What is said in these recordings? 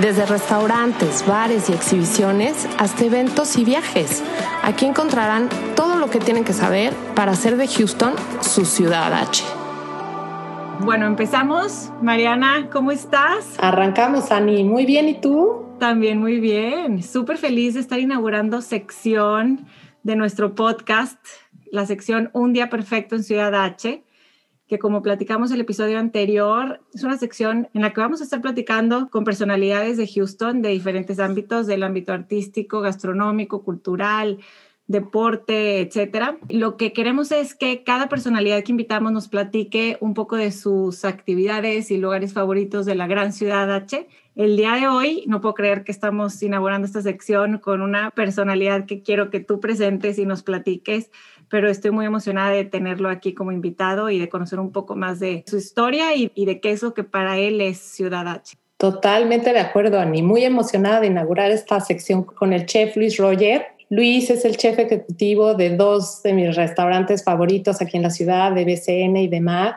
Desde restaurantes, bares y exhibiciones hasta eventos y viajes. Aquí encontrarán todo lo que tienen que saber para hacer de Houston su ciudad H. Bueno, empezamos. Mariana, ¿cómo estás? Arrancamos, Ani. Muy bien, ¿y tú? También muy bien. Súper feliz de estar inaugurando sección de nuestro podcast, la sección Un Día Perfecto en Ciudad H, que como platicamos el episodio anterior, es una sección en la que vamos a estar platicando con personalidades de Houston de diferentes ámbitos, del ámbito artístico, gastronómico, cultural, deporte, etcétera. Lo que queremos es que cada personalidad que invitamos nos platique un poco de sus actividades y lugares favoritos de la gran ciudad H. El día de hoy no puedo creer que estamos inaugurando esta sección con una personalidad que quiero que tú presentes y nos platiques, pero estoy muy emocionada de tenerlo aquí como invitado y de conocer un poco más de su historia y, y de qué es lo que para él es Ciudad H. Totalmente de acuerdo, Ani. Muy emocionada de inaugurar esta sección con el chef Luis Roger. Luis es el chef ejecutivo de dos de mis restaurantes favoritos aquí en la ciudad, de BCN y de MAD.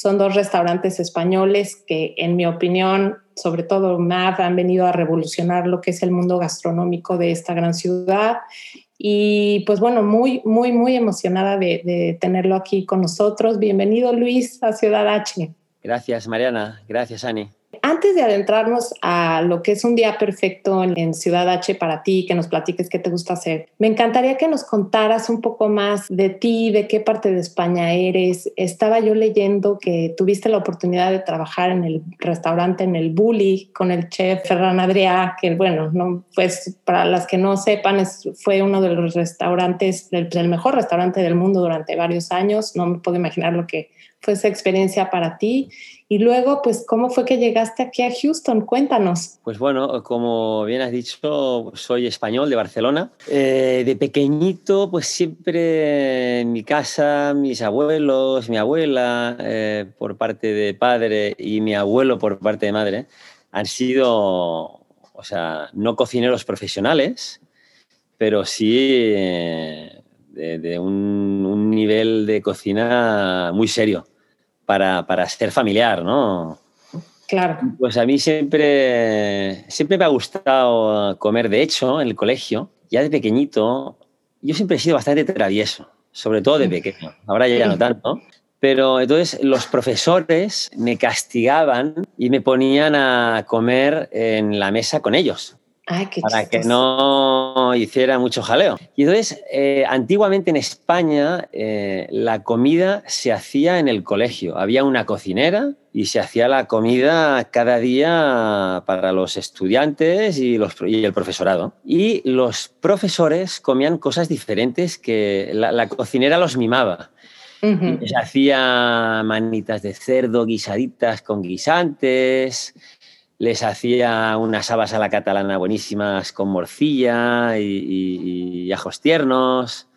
Son dos restaurantes españoles que, en mi opinión, sobre todo MAD, han venido a revolucionar lo que es el mundo gastronómico de esta gran ciudad. Y pues bueno, muy, muy, muy emocionada de, de tenerlo aquí con nosotros. Bienvenido, Luis, a Ciudad H. Gracias, Mariana. Gracias, Ani. Antes de adentrarnos a lo que es un día perfecto en, Ciudad H para ti, que nos platiques qué te gusta hacer, me encantaría que nos contaras un poco más de ti, de qué parte de España eres. Estaba yo leyendo que tuviste la oportunidad de trabajar en el restaurante en el Bully con el chef Ferran Adrià, que bueno, no, pues para las que no sepan, es, fue uno de los restaurantes, el, el mejor restaurante del mundo durante varios años. No me puedo imaginar lo que fue esa experiencia para ti y luego, pues, ¿cómo fue que llegaste aquí a Houston? Cuéntanos. Pues bueno, como bien has dicho, soy español de Barcelona. Eh, de pequeñito, pues siempre en mi casa, mis abuelos, mi abuela eh, por parte de padre y mi abuelo por parte de madre han sido, o sea, no cocineros profesionales, pero sí eh, de, de un, un nivel de cocina muy serio para, para ser familiar, ¿no? Claro. Pues a mí siempre, siempre me ha gustado comer. De hecho, en el colegio, ya de pequeñito, yo siempre he sido bastante travieso, sobre todo de pequeño. Ahora ya no tanto. Pero entonces los profesores me castigaban y me ponían a comer en la mesa con ellos. Ay, qué para que no hiciera mucho jaleo. Y entonces, eh, antiguamente en España, eh, la comida se hacía en el colegio. Había una cocinera y se hacía la comida cada día para los estudiantes y, los, y el profesorado. Y los profesores comían cosas diferentes que la, la cocinera los mimaba. Uh -huh. Les hacía manitas de cerdo guisaditas con guisantes, les hacía unas habas a la catalana buenísimas con morcilla y, y, y ajos tiernos.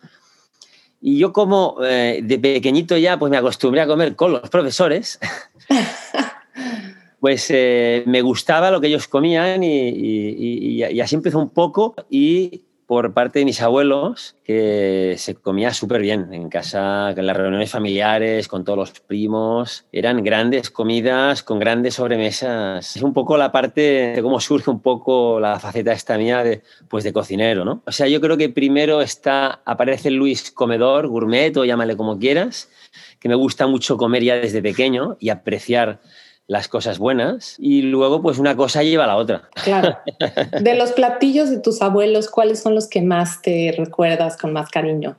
Y yo como eh, de pequeñito ya pues me acostumbré a comer con los profesores, pues eh, me gustaba lo que ellos comían y, y, y, así empezó un poco y por parte de mis abuelos que se comía súper bien en casa, en las reuniones familiares, con todos los primos. Eran grandes comidas con grandes sobremesas. Es un poco la parte de cómo surge un poco la faceta esta mía de, pues de cocinero, ¿no? O sea, yo creo que primero está, aparece Luis Comedor, gourmet o llámale como quieras, que me gusta mucho comer ya desde pequeño y apreciar las cosas buenas y luego pues una cosa lleva a la otra. Claro. De los platillos de tus abuelos, ¿cuáles son los que más te recuerdas con más cariño?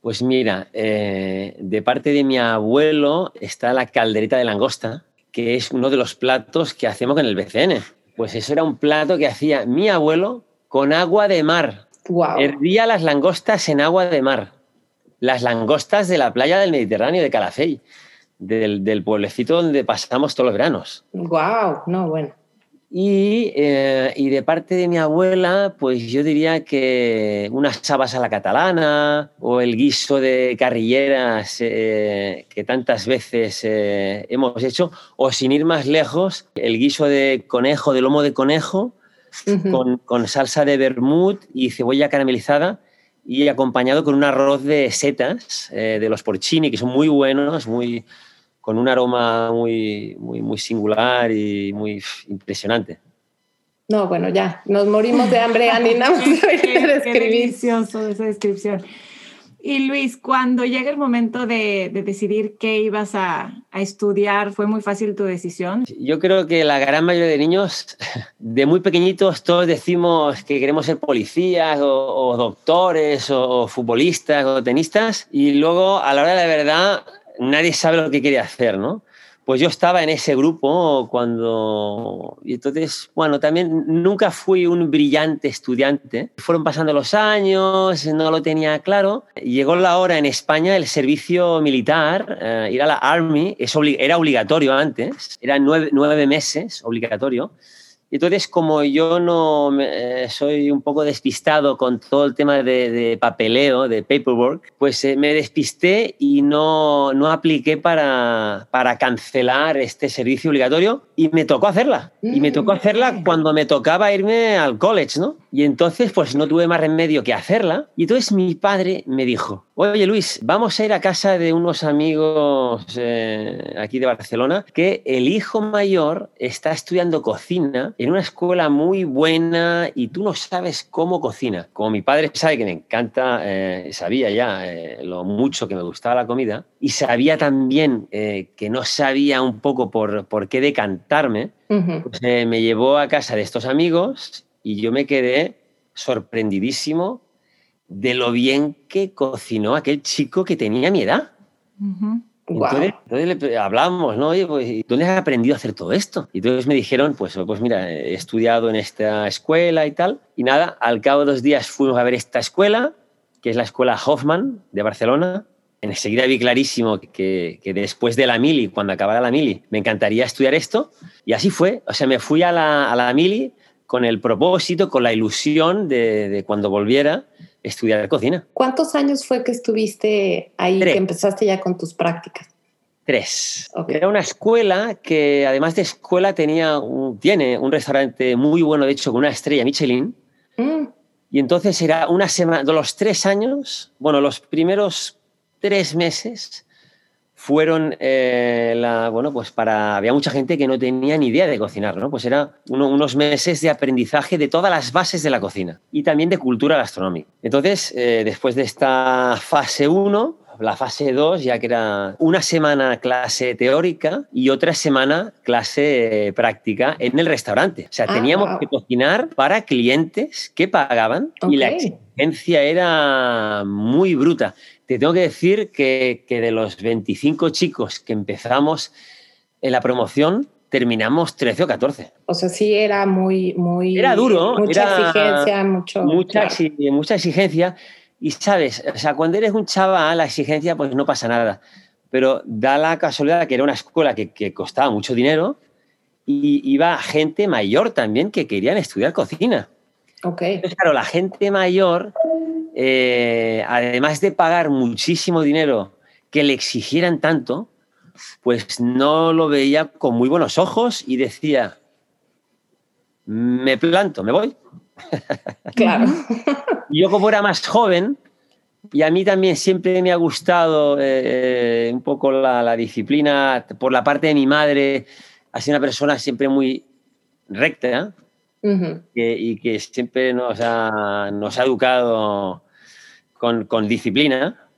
Pues mira, eh, de parte de mi abuelo está la caldereta de langosta, que es uno de los platos que hacemos en el BCN. Pues eso era un plato que hacía mi abuelo con agua de mar. Wow. Hervía las langostas en agua de mar. Las langostas de la playa del Mediterráneo de Calafell del, del, pueblecito donde pasamos todos los veranos. ¡Wow! No, bueno. Y, eh, y, de parte de mi abuela, pues yo diría que unas chavas a la catalana o el guiso de carrilleras eh, que tantas veces eh, hemos hecho, o sin ir más lejos, el guiso de conejo, de lomo de conejo, con, con, salsa de vermut y cebolla caramelizada y acompañado con un arroz de setas de los porcini, que son muy buenos, muy, con un aroma muy, muy, muy singular y muy impresionante. No, bueno, ya, nos morimos de hambre, Ani, nada más de Qué delicioso esa descripción. Y Luis, cuando llega el momento de, de decidir qué ibas a, a, estudiar, ¿fue muy fácil tu decisión? Yo creo que la gran mayoría de niños, de muy pequeñitos, todos decimos que queremos ser policías o, doctores o, o futbolistas o tenistas y luego a la hora de la verdad nadie sabe lo que quiere hacer, ¿no? Pues yo estaba en ese grupo cuando... Y entonces, bueno, también nunca fui un brillante estudiante. Fueron pasando los años, no lo tenía claro. Llegó la hora en España el servicio militar, eh, ir a la Army, era obligatorio antes, eran nueve, nueve meses obligatorio. Entonces, como yo no eh, soy un poco despistado con todo el tema de, papeleo, de paperwork, pues eh, me despisté y no, no apliqué para, para, cancelar este servicio obligatorio y me tocó hacerla. Y me tocó hacerla mm. cuando me tocaba irme al college, ¿no? Y entonces, pues no tuve más remedio que hacerla. Y entonces mi padre me dijo, oye Luis, vamos a ir a casa de unos amigos eh, aquí de Barcelona, que el hijo mayor está estudiando cocina en una escuela muy buena y tú no sabes cómo cocina. Como mi padre sabe que me encanta, eh, sabía ya eh, lo mucho que me gustaba la comida y sabía también que no sabía un poco por, por qué decantarme, pues, me llevó a casa de estos amigos y yo me quedé sorprendidísimo de lo bien que cocinó aquel chico que tenía mi edad. Entonces, le hablamos, ¿no? Oye, pues, ¿dónde has aprendido a hacer todo esto? Y entonces me dijeron, pues, pues mira, he estudiado en esta escuela y tal. Y nada, al cabo de dos días fuimos a ver esta escuela, que es la escuela Hoffman de Barcelona. Enseguida vi clarísimo que, que, después de la mili, cuando acabara la mili, me encantaría estudiar esto. Y así fue. O sea, me fui a la, a la mili con el propósito, con la ilusión de, cuando volviera estudiar cocina. ¿Cuántos años fue que estuviste ahí, que empezaste ya con tus prácticas? Tres. Era una escuela que además de escuela tenía tiene un restaurante muy bueno, de hecho, con una estrella Michelin. Mm. Y entonces era una semana, de los tres años, bueno, los primeros tres meses fueron, eh, la, bueno, pues para, había mucha gente que no tenía ni idea de cocinar, ¿no? Pues era unos meses de aprendizaje de todas las bases de la cocina y también de cultura gastronómica. Entonces, eh, después de esta fase 1, la fase 2 ya que era una semana clase teórica y otra semana clase eh, práctica en el restaurante. O sea, ah, teníamos que cocinar para clientes que pagaban y la exigencia era muy bruta. Te tengo que decir que, de los 25 chicos que empezamos en la promoción, terminamos 13 o 14. O sea, sí era muy... muy era duro. Mucha exigencia, mucho... Mucha, mucha exigencia. Y sabes, o sea, cuando eres un chaval, la exigencia, pues no pasa nada. Pero da la casualidad que era una escuela que, que costaba mucho dinero y iba gente mayor también que querían estudiar cocina. Ok. Entonces, claro, la gente mayor eh, además de pagar muchísimo dinero que le exigieran tanto, pues no lo veía con muy buenos ojos y decía, me planto, me voy. Claro. Yo como era más joven, y a mí también siempre me ha gustado eh, un poco la, disciplina, por la parte de mi madre, ha sido una persona siempre muy recta y que siempre nos ha, nos ha educado con, con disciplina,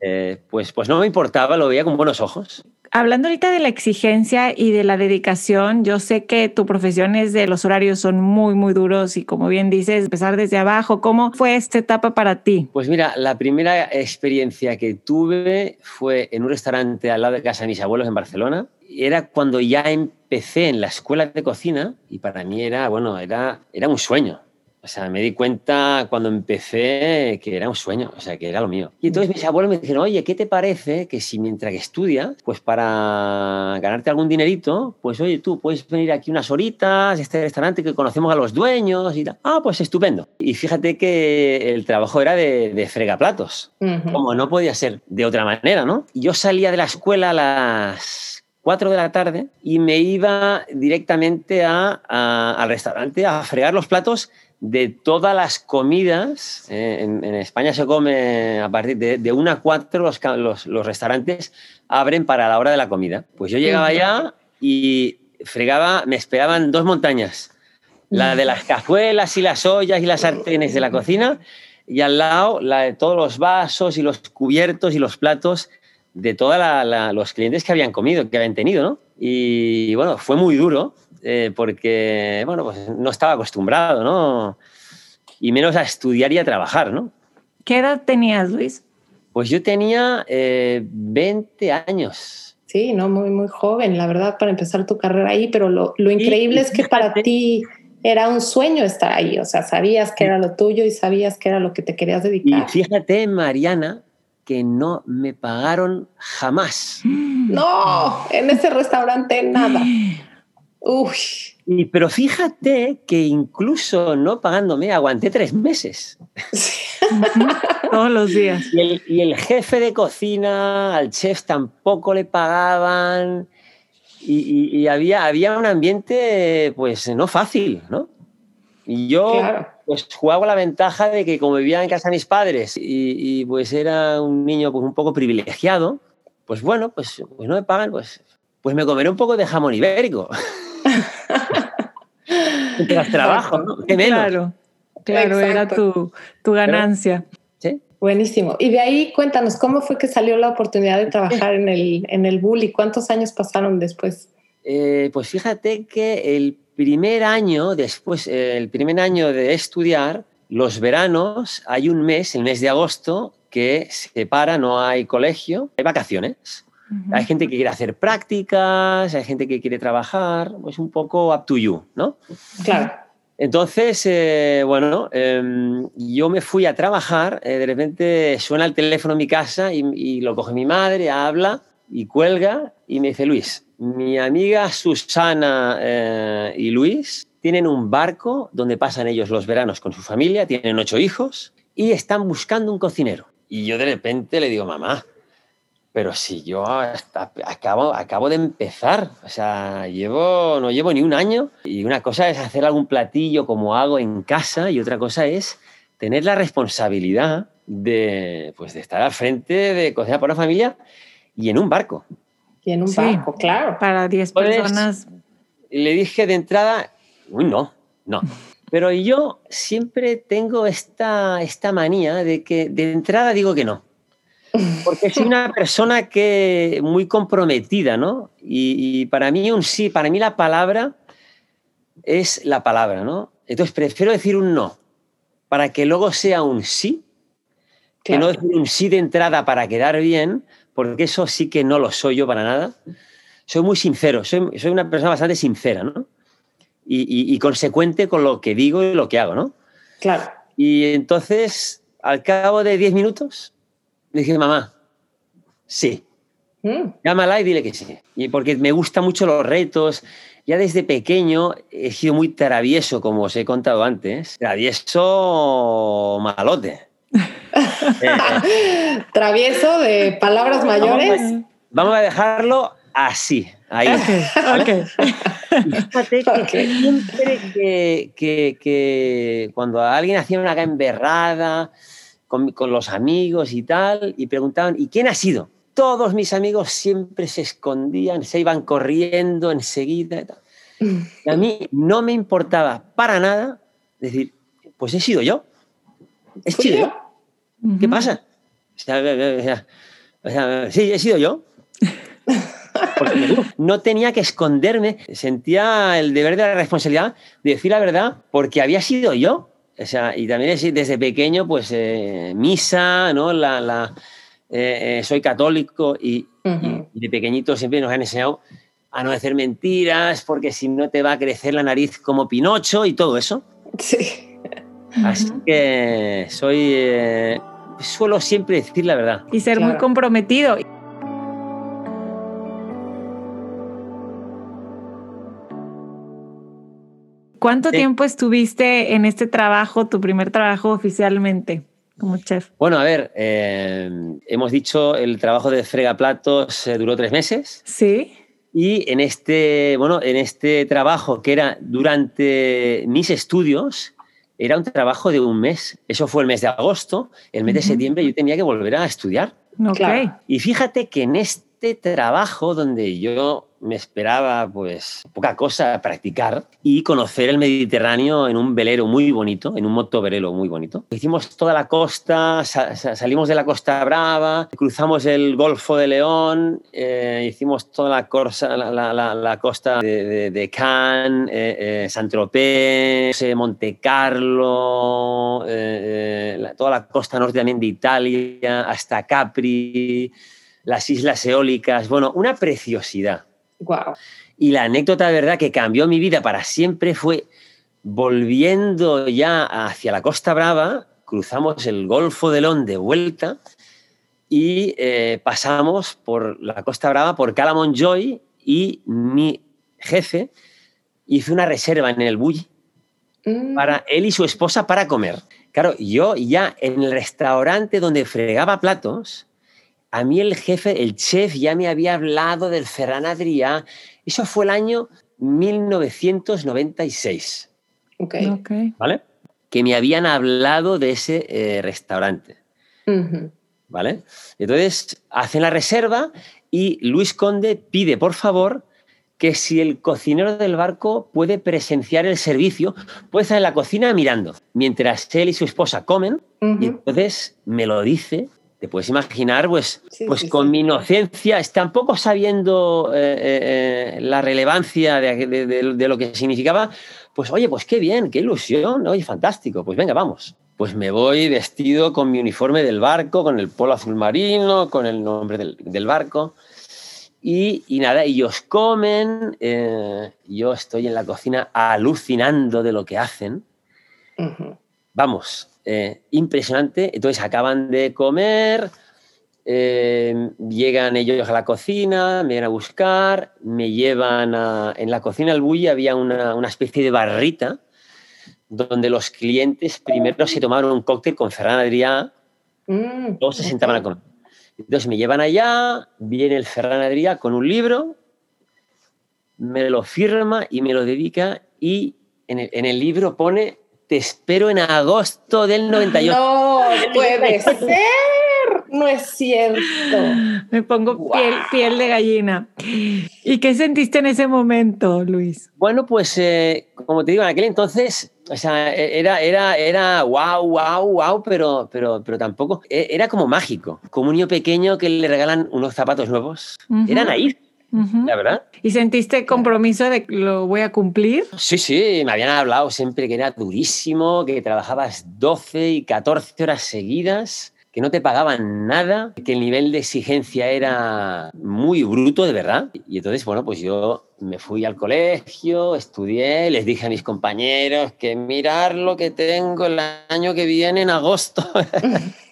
eh, pues, pues no me importaba, lo veía con buenos ojos. Hablando ahorita de la exigencia y de la dedicación, yo sé que tu profesión es de los horarios son muy, muy duros y como bien dices, empezar desde abajo. ¿Cómo fue esta etapa para ti? Pues mira, la primera experiencia que tuve fue en un restaurante al lado de casa de mis abuelos en Barcelona. Era cuando ya empecé en la escuela de cocina y para mí era, bueno, era, era un sueño. O sea, me di cuenta cuando empecé que era un sueño, o sea, que era lo mío. Y entonces mis abuelos me dijeron, oye, ¿qué te parece que si mientras que estudias, pues para ganarte algún dinerito, pues oye, tú puedes venir aquí unas horitas, este restaurante que conocemos a los dueños y tal. Ah, pues estupendo. Y fíjate que el trabajo era de, de fregaplatos, como no podía ser de otra manera, ¿no? Yo salía de la escuela a las 4 de la tarde y me iba directamente a, a, al restaurante a fregar los platos de todas las comidas, eh, en, en, España se come a partir de, de 1 a 4 los, los, los, restaurantes abren para la hora de la comida. Pues yo llegaba allá y fregaba, me esperaban dos montañas, la de las cazuelas y las ollas y las sartenes de la cocina y al lado la de todos los vasos y los cubiertos y los platos de todos los clientes que habían comido, que habían tenido, ¿no? Y bueno, fue muy duro, eh, porque, bueno, pues no estaba acostumbrado, ¿no? Y menos a estudiar y a trabajar, ¿no? ¿Qué edad tenías, Luis? Pues yo tenía eh, 20 años. Sí, no, muy, muy joven, la verdad, para empezar tu carrera ahí, pero lo, lo increíble sí, es que para ti era un sueño estar ahí, o sea, sabías que era lo tuyo y sabías que era lo que te querías dedicar. Y fíjate, Mariana, que no me pagaron jamás. No, en ese restaurante nada. Uy. Y, pero fíjate que incluso no pagándome aguanté tres meses. Todos los días. Y el, y el, jefe de cocina, al chef tampoco le pagaban. Y, y, y, había, había un ambiente, pues, no fácil, ¿no? Y yo, claro. pues, jugaba la ventaja de que como vivía en casa de mis padres y, pues era un niño pues, un poco privilegiado, pues bueno, pues, pues no me pagan, pues, pues me comeré un poco de jamón ibérico. Mientras trabajo, ¿no? ¿Qué menos? Claro, claro, era tu, tu ganancia. Buenísimo. Y de ahí cuéntanos, ¿cómo fue que salió la oportunidad de trabajar en el, en el Bully? ¿Cuántos años pasaron después? Eh, pues fíjate que el primer año, después, eh, el primer año de estudiar, los veranos, hay un mes, el mes de agosto, que se para, no hay colegio, hay vacaciones. Uh -huh. Hay gente que quiere hacer prácticas, hay gente que quiere trabajar, pues un poco up to you, ¿no? Claro. Entonces, eh, bueno, eh, yo me fui a trabajar, eh, de repente suena el teléfono en mi casa y, y, lo coge mi madre, habla y cuelga y me dice, Luis, mi amiga Susana eh, y Luis tienen un barco donde pasan ellos los veranos con su familia, tienen ocho hijos y están buscando un cocinero. Y yo de repente le digo, mamá, pero si yo hasta acabo, acabo de empezar, o sea, llevo, no llevo ni un año y una cosa es hacer algún platillo como hago en casa y otra cosa es tener la responsabilidad de, pues, de estar al frente de cocinar para una familia y en un barco. Y en un sí, barco, claro. Para 10 personas. le dije de entrada, uy, no, no. Pero yo siempre tengo esta, esta manía de que de entrada digo que no. Porque soy una persona que muy comprometida, ¿no? Y, y, para mí un sí, para mí la palabra es la palabra, ¿no? Entonces prefiero decir un no para que luego sea un sí, claro. que no decir un sí de entrada para quedar bien, porque eso sí que no lo soy yo para nada. Soy muy sincero, soy, soy una persona bastante sincera, ¿no? Y, y, y, consecuente con lo que digo y lo que hago, ¿no? Claro. Y entonces, al cabo de 10 minutos, le dije, mamá, sí. Mm. Llámala y dile que sí. Y porque me gustan mucho los retos. Ya desde pequeño he sido muy travieso, como os he contado antes. Travieso malote. eh, travieso de palabras mayores. Vamos a, vamos a dejarlo así. Ahí. Okay, okay. Fíjate que okay. siempre que, que, que, cuando alguien hacía una gamberrada con, con, los amigos y tal, y preguntaban, ¿y quién ha sido? Todos mis amigos siempre se escondían, se iban corriendo enseguida. Y, tal. y a mí no me importaba para nada decir, pues he sido yo. He sido yo. Uh -huh. ¿Qué pasa? O sea, o sea, o sea, sí, he sido yo. Porque no tenía que esconderme, sentía el deber de la responsabilidad de decir la verdad porque había sido yo. O sea, y también desde pequeño, pues eh, misa, ¿no? La, la eh, eh, soy católico y, uh -huh. y, de pequeñito siempre nos han enseñado a no decir mentiras porque si no te va a crecer la nariz como Pinocho y todo eso. Sí. Así que soy... Eh, suelo siempre decir la verdad. Y ser muy comprometido. ¿Cuánto tiempo estuviste en este trabajo, tu primer trabajo oficialmente como chef? Bueno, a ver, eh, hemos dicho el trabajo de fregaplatos eh, duró tres meses. Sí. Y en este, bueno, en este trabajo que era durante mis estudios, era un trabajo de un mes. Eso fue el mes de agosto. El mes de septiembre yo tenía que volver a estudiar. Okay. Y fíjate que en este trabajo donde yo me esperaba pues poca cosa practicar y conocer el Mediterráneo en un velero muy bonito, en un motovelero muy bonito. Hicimos toda la costa, salimos de la Costa Brava, cruzamos el Golfo de León, eh, hicimos toda la, corsa, la, costa de, Cannes, eh, eh, Saint-Tropez, Monte Carlo, toda la costa norte también de Italia, hasta Capri, las islas eólicas, bueno, una preciosidad. Y la anécdota de verdad que cambió mi vida para siempre fue volviendo ya hacia la Costa Brava, cruzamos el Golfo de Lón de vuelta y eh, pasamos por la Costa Brava, por Joy y mi jefe hizo una reserva en el Bulli mm. para él y su esposa para comer. Claro, yo ya en el restaurante donde fregaba platos, a mí el jefe, el chef, ya me había hablado del Ferran Adrià. Eso fue el año 1996. Ok. ¿Vale? Que me habían hablado de ese eh, restaurante. ¿Vale? Entonces hacen la reserva y Luis Conde pide, por favor, que si el cocinero del barco puede presenciar el servicio, puede estar en la cocina mirando, mientras él y su esposa comen, y entonces me lo dice te puedes imaginar, pues, pues con mi inocencia, tampoco sabiendo eh, eh, eh, la relevancia de, lo que significaba, pues oye, pues qué bien, qué ilusión, oye, fantástico, pues venga, vamos. Pues me voy vestido con mi uniforme del barco, con el polo azul marino, con el nombre del, barco. Y, nada, ellos comen, yo estoy en la cocina alucinando de lo que hacen. Vamos, eh, impresionante. Entonces acaban de comer, eh, llegan ellos a la cocina, me vienen a buscar, me llevan a... En la cocina del Bulli había una, especie de barrita donde los clientes primero se tomaron un cóctel con Ferran Adrià, mm, todos se sentaban a comer. Entonces me llevan allá, viene el Ferran Adrià con un libro, me lo firma y me lo dedica y en el libro pone te espero en agosto del 98. No puede ser, no es cierto. Me pongo piel, piel, de gallina. ¿Y qué sentiste en ese momento, Luis? Bueno, pues eh, como te digo, en aquel entonces, o sea, e, era, era, era wow, wow, wow, pero, pero, pero tampoco, e, era como mágico, como un niño pequeño que le regalan unos zapatos nuevos. Ahí la verdad. ¿Y sentiste compromiso de que lo voy a cumplir? Sí, sí, me habían hablado siempre que era durísimo, que trabajabas 12 y 14 horas seguidas, que no te pagaban nada, que el nivel de exigencia era muy bruto, de verdad. Y entonces, bueno, pues yo me fui al colegio, estudié, les dije a mis compañeros que mirar lo que tengo el año que viene en agosto.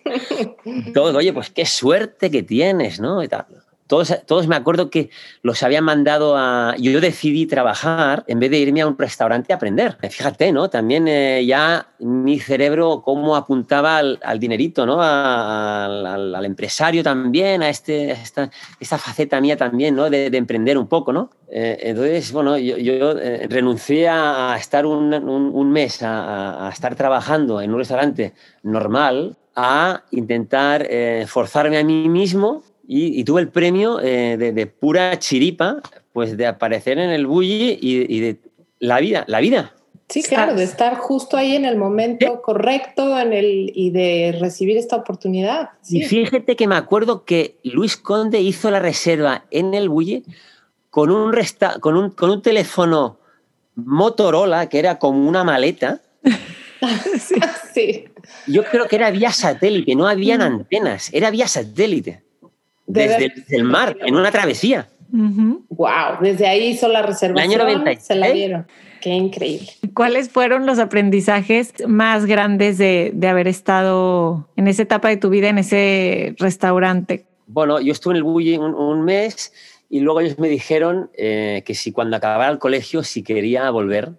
Todo, oye, pues qué suerte que tienes, ¿no? Y tal todos, todos me acuerdo que los habían mandado a... Yo decidí trabajar en vez de irme a un restaurante a aprender. Fíjate, ¿no? También eh, ya mi cerebro cómo apuntaba al, dinerito, ¿no? al, empresario también, a este, esta, esta, faceta mía también, ¿no? De, emprender un poco, ¿no? Eh, entonces, bueno, yo, yo eh, renuncié a estar un, un, mes a, a, estar trabajando en un restaurante normal a intentar forzarme a mí mismo y, tuve el premio eh, de, pura chiripa, pues de aparecer en el bully y, de la vida, la vida. Sí, claro, de estar justo ahí en el momento correcto en el, y de recibir esta oportunidad. Y fíjate que me acuerdo que Luis Conde hizo la reserva en el bully con un, resta con un, con un teléfono Motorola que era como una maleta. sí. Yo creo que era vía satélite, no habían antenas, era vía satélite desde, el mar, en una travesía. Wow, desde ahí hizo la reservación. El año 90. Se la dieron. Qué increíble. ¿Cuáles fueron los aprendizajes más grandes de, de, haber estado en esa etapa de tu vida, en ese restaurante? Bueno, yo estuve en el Bulli un, un mes y luego ellos me dijeron eh, que si cuando acabara el colegio, si quería volver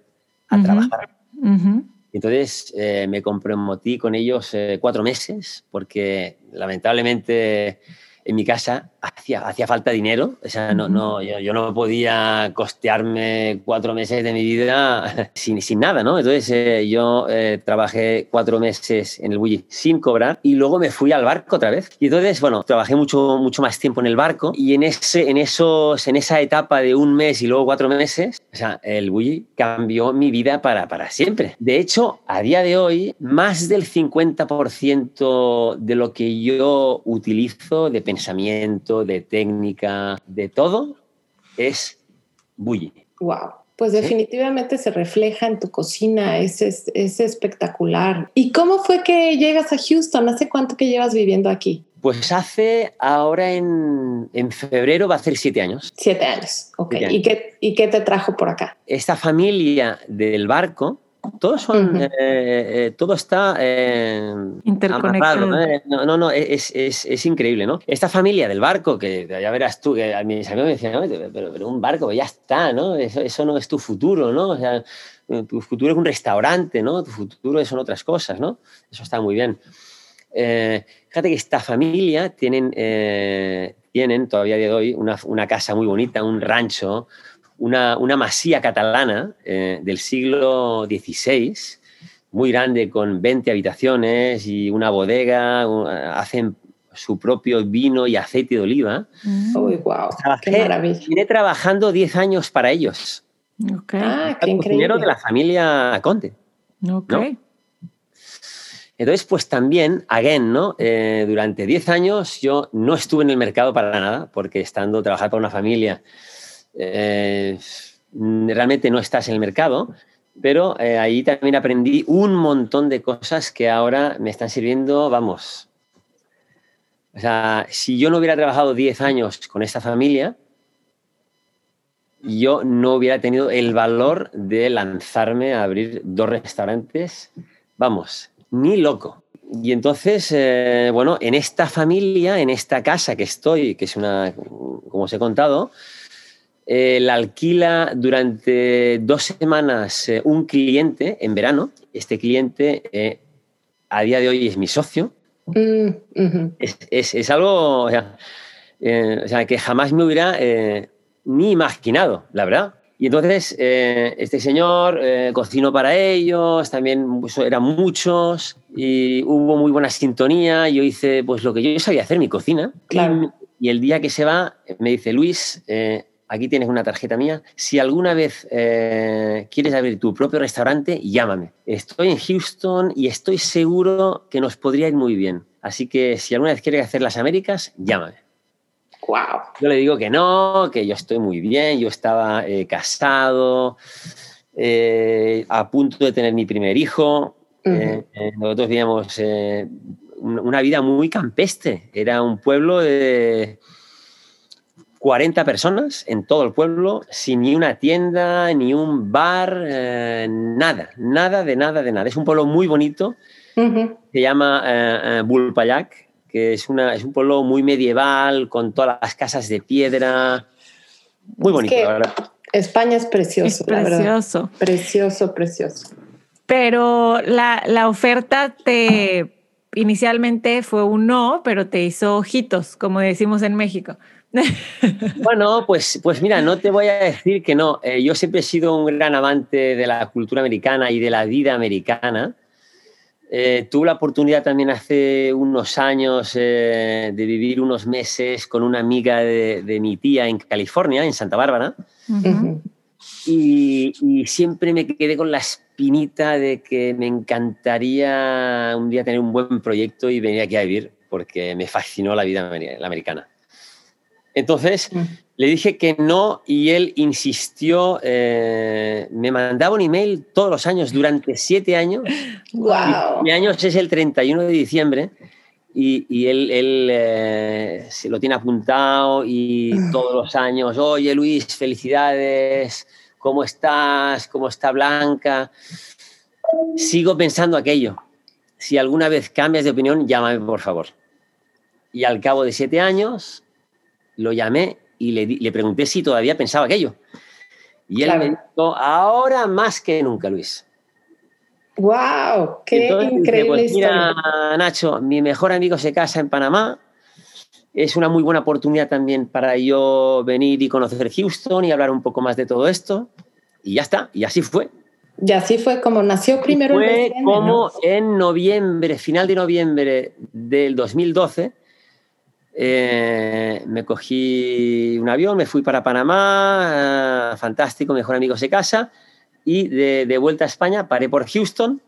a uh -huh. trabajar. Uh -huh. Entonces eh, me comprometí con ellos eh, cuatro meses porque lamentablemente en mi casa hacía, hacía falta dinero. O sea, no, no, yo, yo, no podía costearme cuatro meses de mi vida sin, sin nada, ¿no? Entonces eh, yo eh, trabajé cuatro meses en el Bulli sin cobrar y luego me fui al barco otra vez. Y entonces, bueno, trabajé mucho, mucho más tiempo en el barco y en, ese, en, esos, en esa etapa de un mes y luego cuatro meses, o sea, el Bulli cambió mi vida para, para siempre. De hecho, a día de hoy, más del 50% de lo que yo utilizo de pensamiento, de técnica, de todo, es bully. Wow. Pues definitivamente ¿Sí? se refleja en tu cocina, es, es, es, espectacular. ¿Y cómo fue que llegas a Houston? ¿Hace cuánto que llevas viviendo aquí? Pues hace, ahora en, en febrero va a ser siete años. Siete años, ok. Siete años. ¿Y, qué, ¿Y qué te trajo por acá? Esta familia del barco, todos son, uh -huh. eh, eh, todo está eh, interconectado. ¿no? no, no, no es, es, es, increíble, ¿no? Esta familia del barco, que ya verás tú, que a mis amigos me decían, no, pero, pero, un barco ya está, ¿no? Eso, eso, no es tu futuro, ¿no? O sea, tu futuro es un restaurante, ¿no? Tu futuro son otras cosas, ¿no? Eso está muy bien. Fíjate que esta familia tienen, tienen todavía de hoy una, una casa muy bonita, un rancho, una, una masía catalana eh, del siglo XVI, muy grande, con 20 habitaciones y una bodega, un, hacen su propio vino y aceite de oliva. Mm. Uy, wow, Trabajé, qué maravilla. Vine trabajando 10 años para ellos. Okay. Ah, qué increíble. de la familia Conte. Okay. ¿no? Entonces, pues también, again, ¿no? Eh, durante 10 años yo no estuve en el mercado para nada, porque estando trabajar para una familia eh, realmente no estás en el mercado, pero eh, ahí también aprendí un montón de cosas que ahora me están sirviendo, vamos. O sea, si yo no hubiera trabajado 10 años con esta familia, yo no hubiera tenido el valor de lanzarme a abrir dos restaurantes, vamos, ni loco. Y entonces, eh, bueno, en esta familia, en esta casa que estoy, que es una, como os he contado, eh, la alquila durante dos semanas eh, un cliente en verano. Este cliente eh, a día de hoy es mi socio. Mm -hmm. es, es, es, algo o sea, eh, o sea, que jamás me hubiera ni imaginado, la verdad. Y entonces este señor cocinó para ellos, también pues, eran muchos y hubo muy buena sintonía. Yo hice pues lo que yo sabía hacer, mi cocina. Claro. Y, y el día que se va, me dice, Luis, aquí tienes una tarjeta mía. Si alguna vez eh, quieres abrir tu propio restaurante, llámame. Estoy en Houston y estoy seguro que nos podría ir muy bien. Así que si alguna vez quieres hacer las Américas, llámame. Wow. Yo le digo que no, que yo estoy muy bien, yo estaba eh, casado, eh, a punto de tener mi primer hijo. Uh -huh. nosotros vivíamos una vida muy campestre. Era un pueblo de 40 personas en todo el pueblo, sin ni una tienda, ni un bar, eh, nada, nada de nada de nada. Es un pueblo muy bonito, uh -huh. se llama eh, Bulpayac, que es, una, es un pueblo muy medieval, con todas las casas de piedra, muy bonito, es la verdad. España es precioso, es precioso. Precioso, precioso. Pero la, la oferta te inicialmente fue un no, pero te hizo ojitos, como decimos en México. Bueno, pues, pues mira, no te voy a decir que no. Eh, yo siempre he sido un gran amante de la cultura americana y de la vida americana. Eh, tuve la oportunidad también hace unos años eh, de vivir unos meses con una amiga de, de, mi tía en California, en Santa Bárbara. Uh -huh. y, y, siempre me quedé con la espinita de que me encantaría un día tener un buen proyecto y venir aquí a vivir, porque me fascinó la vida la americana. Entonces mm. le dije que no y él insistió, eh, me mandaba un email todos los años durante siete años. ¡Wow! Mi año es el 31 de diciembre y, él, él eh, se lo tiene apuntado y todos los años, oye Luis, felicidades, ¿cómo estás? ¿Cómo está Blanca? Sigo pensando aquello. Si alguna vez cambias de opinión, llámame por favor. Y al cabo de siete años, lo llamé y le, le pregunté si todavía pensaba aquello. Y él me dijo, ahora más que nunca, Luis. ¡Wow! ¡Qué increíble pues mira, Nacho, mi mejor amigo se casa en Panamá. Es una muy buena oportunidad también para yo venir y conocer Houston y hablar un poco más de todo esto. Y ya está, y así fue. Y así fue como nació primero fue como en noviembre, final de noviembre del 2012, eh, me cogí un avión, me fui para Panamá, eh, fantástico, mejor amigo se casa y de, vuelta a España paré por Houston.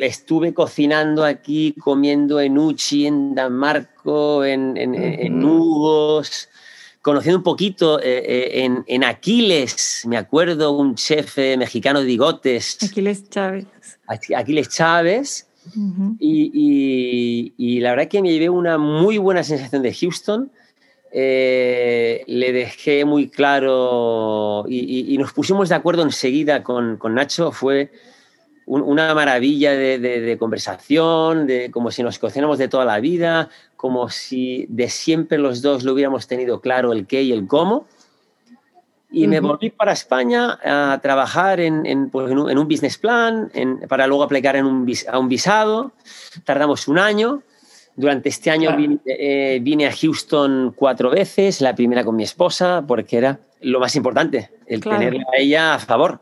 estuve, cocinando aquí, comiendo en Uchi, en Danmarco, en, en, Hugos, conociendo un poquito eh, en, en, Aquiles, me acuerdo, un chef mexicano de bigotes. Aquiles Chávez. Aquiles Chávez. Y, y, la verdad que me llevé una muy buena sensación de Houston. Eh, le dejé muy claro y, nos pusimos de acuerdo enseguida con, con Nacho. Fue una maravilla de, conversación, de como si nos conociéramos de toda la vida, como si de siempre los dos lo hubiéramos tenido claro el qué y el cómo. Y me volví para España a trabajar en, en, pues, en, un, business plan, para luego aplicar en un, a un visado. Tardamos un año durante este año eh, vine, a Houston cuatro veces, la primera con mi esposa, porque era lo más importante, el tenerla a ella a favor.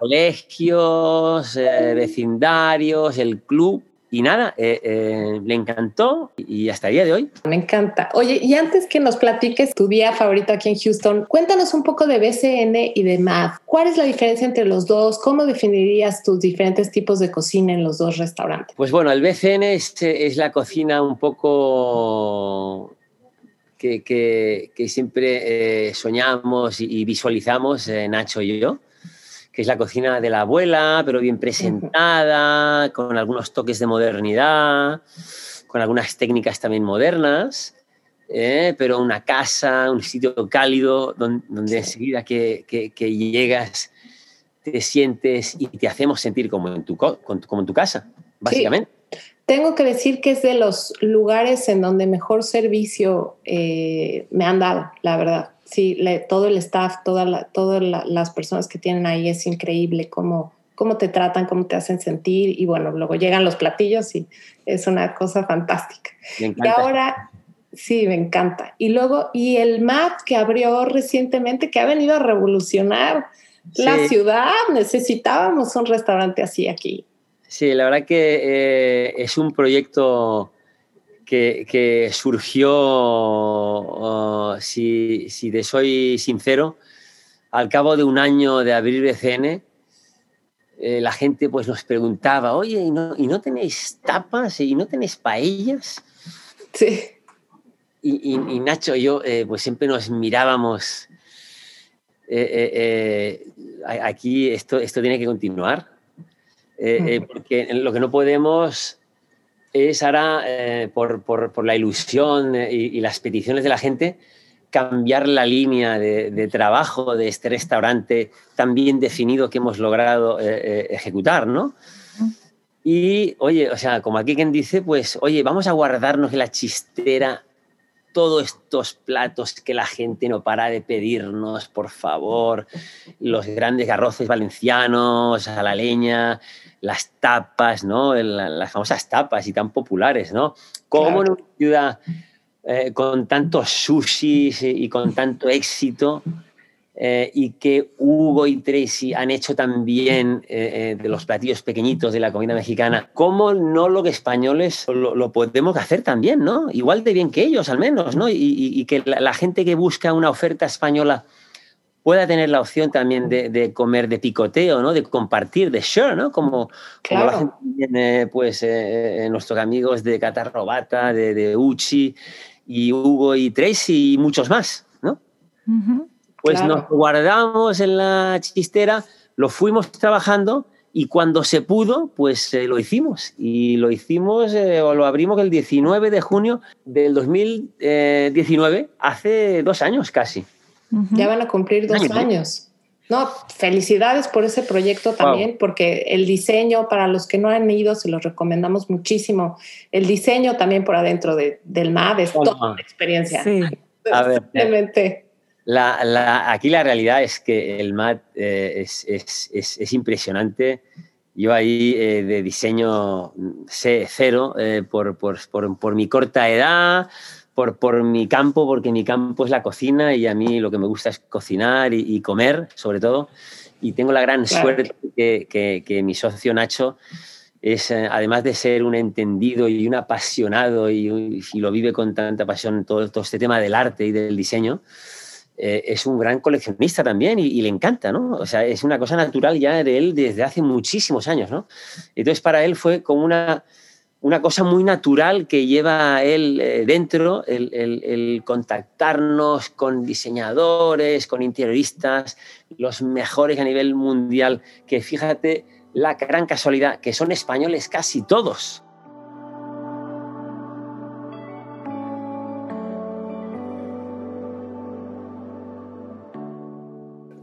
Colegios, eh, vecindarios, el club. Y nada, eh, le encantó y hasta el día de hoy. Me encanta. Oye, y antes que nos platiques tu día favorito aquí en Houston, cuéntanos un poco de BCN y de MAD. ¿Cuál es la diferencia entre los dos? ¿Cómo definirías tus diferentes tipos de cocina en los dos restaurantes? Pues bueno, el BCN es, es la cocina un poco que, que, que siempre eh, soñamos y, visualizamos, eh, Nacho y yo que es la cocina de la abuela, pero bien presentada, con algunos toques de modernidad, con algunas técnicas también modernas, ¿eh? pero una casa, un sitio cálido donde, donde enseguida que, que, llegas te sientes y te hacemos sentir como en tu, como en tu casa, básicamente. Tengo que decir que es de los lugares en donde mejor servicio eh, me han dado, la verdad sí, todo el staff, todas las personas que tienen ahí es increíble cómo, cómo te tratan, cómo te hacen sentir y bueno, luego llegan los platillos y es una cosa fantástica. Y ahora, sí, me encanta. Y luego, y el MAT que abrió recientemente, que ha venido a revolucionar la ciudad, necesitábamos un restaurante así aquí. Sí, la verdad que eh, es un proyecto que, surgió, uh, si, si, te soy sincero, al cabo de un año de abrir BCN, eh, la gente pues nos preguntaba, oye, ¿y no, ¿y no tenéis tapas? ¿Y no tenéis paellas? Sí. Y, Nacho y yo eh, pues siempre nos mirábamos, eh, aquí esto, esto tiene que continuar, porque lo que no podemos es ahora, eh, por, por, por, la ilusión eh, y, las peticiones de la gente, cambiar la línea de, de, trabajo de este restaurante tan bien definido que hemos logrado eh, ejecutar, ¿no? Y, oye, o sea, como aquí quien dice, pues, oye, vamos a guardarnos en la chistera todos estos platos que la gente no para de pedirnos, por favor, los grandes arroces valencianos a la leña, las tapas, ¿no? las famosas tapas y tan populares, ¿no? ¿Cómo en una ciudad eh, con tantos sushis y con tanto éxito eh, y que Hugo y Tracy han hecho también eh, de los platillos pequeñitos de la comida mexicana, ¿cómo no lo que españoles lo, podemos hacer también, ¿no? Igual de bien que ellos, al menos, ¿no? Y, que la, gente que busca una oferta española pueda tener la opción también de, comer de picoteo, ¿no? De compartir, de share, ¿no? Como, como lo hacen pues, nuestros amigos de Catarrobata, de, de Uchi, y Hugo y Tracy y muchos más, ¿no? Pues nos guardamos en la chistera, lo fuimos trabajando Y cuando se pudo, pues eh, lo hicimos. Y lo hicimos, eh, o lo abrimos el 19 de junio del 2019, hace dos años casi. Ya van a cumplir dos años. No, felicidades por ese proyecto también, porque el diseño, para los que no han ido, se los recomendamos muchísimo. El diseño también por adentro del MAD es toda una experiencia. Sí. A ver, la, aquí la realidad es que el MAT eh, es, es, es, impresionante. Yo ahí eh, de diseño sé cero eh, por, por, por, por, mi corta edad, por, por mi campo, porque mi campo es la cocina y a mí lo que me gusta es cocinar y, comer, sobre todo. Y tengo la gran suerte que, que, que, mi socio Nacho es, además de ser un entendido y un apasionado y, y lo vive con tanta pasión todo, todo este tema del arte y del diseño, eh, es un gran coleccionista también y, le encanta, ¿no? O sea, es una cosa natural ya de él desde hace muchísimos años, ¿no? Entonces para él fue como una, una cosa muy natural que lleva él eh, dentro, el, el, contactarnos con diseñadores, con interioristas, los mejores a nivel mundial, que fíjate la gran casualidad, que son españoles casi todos.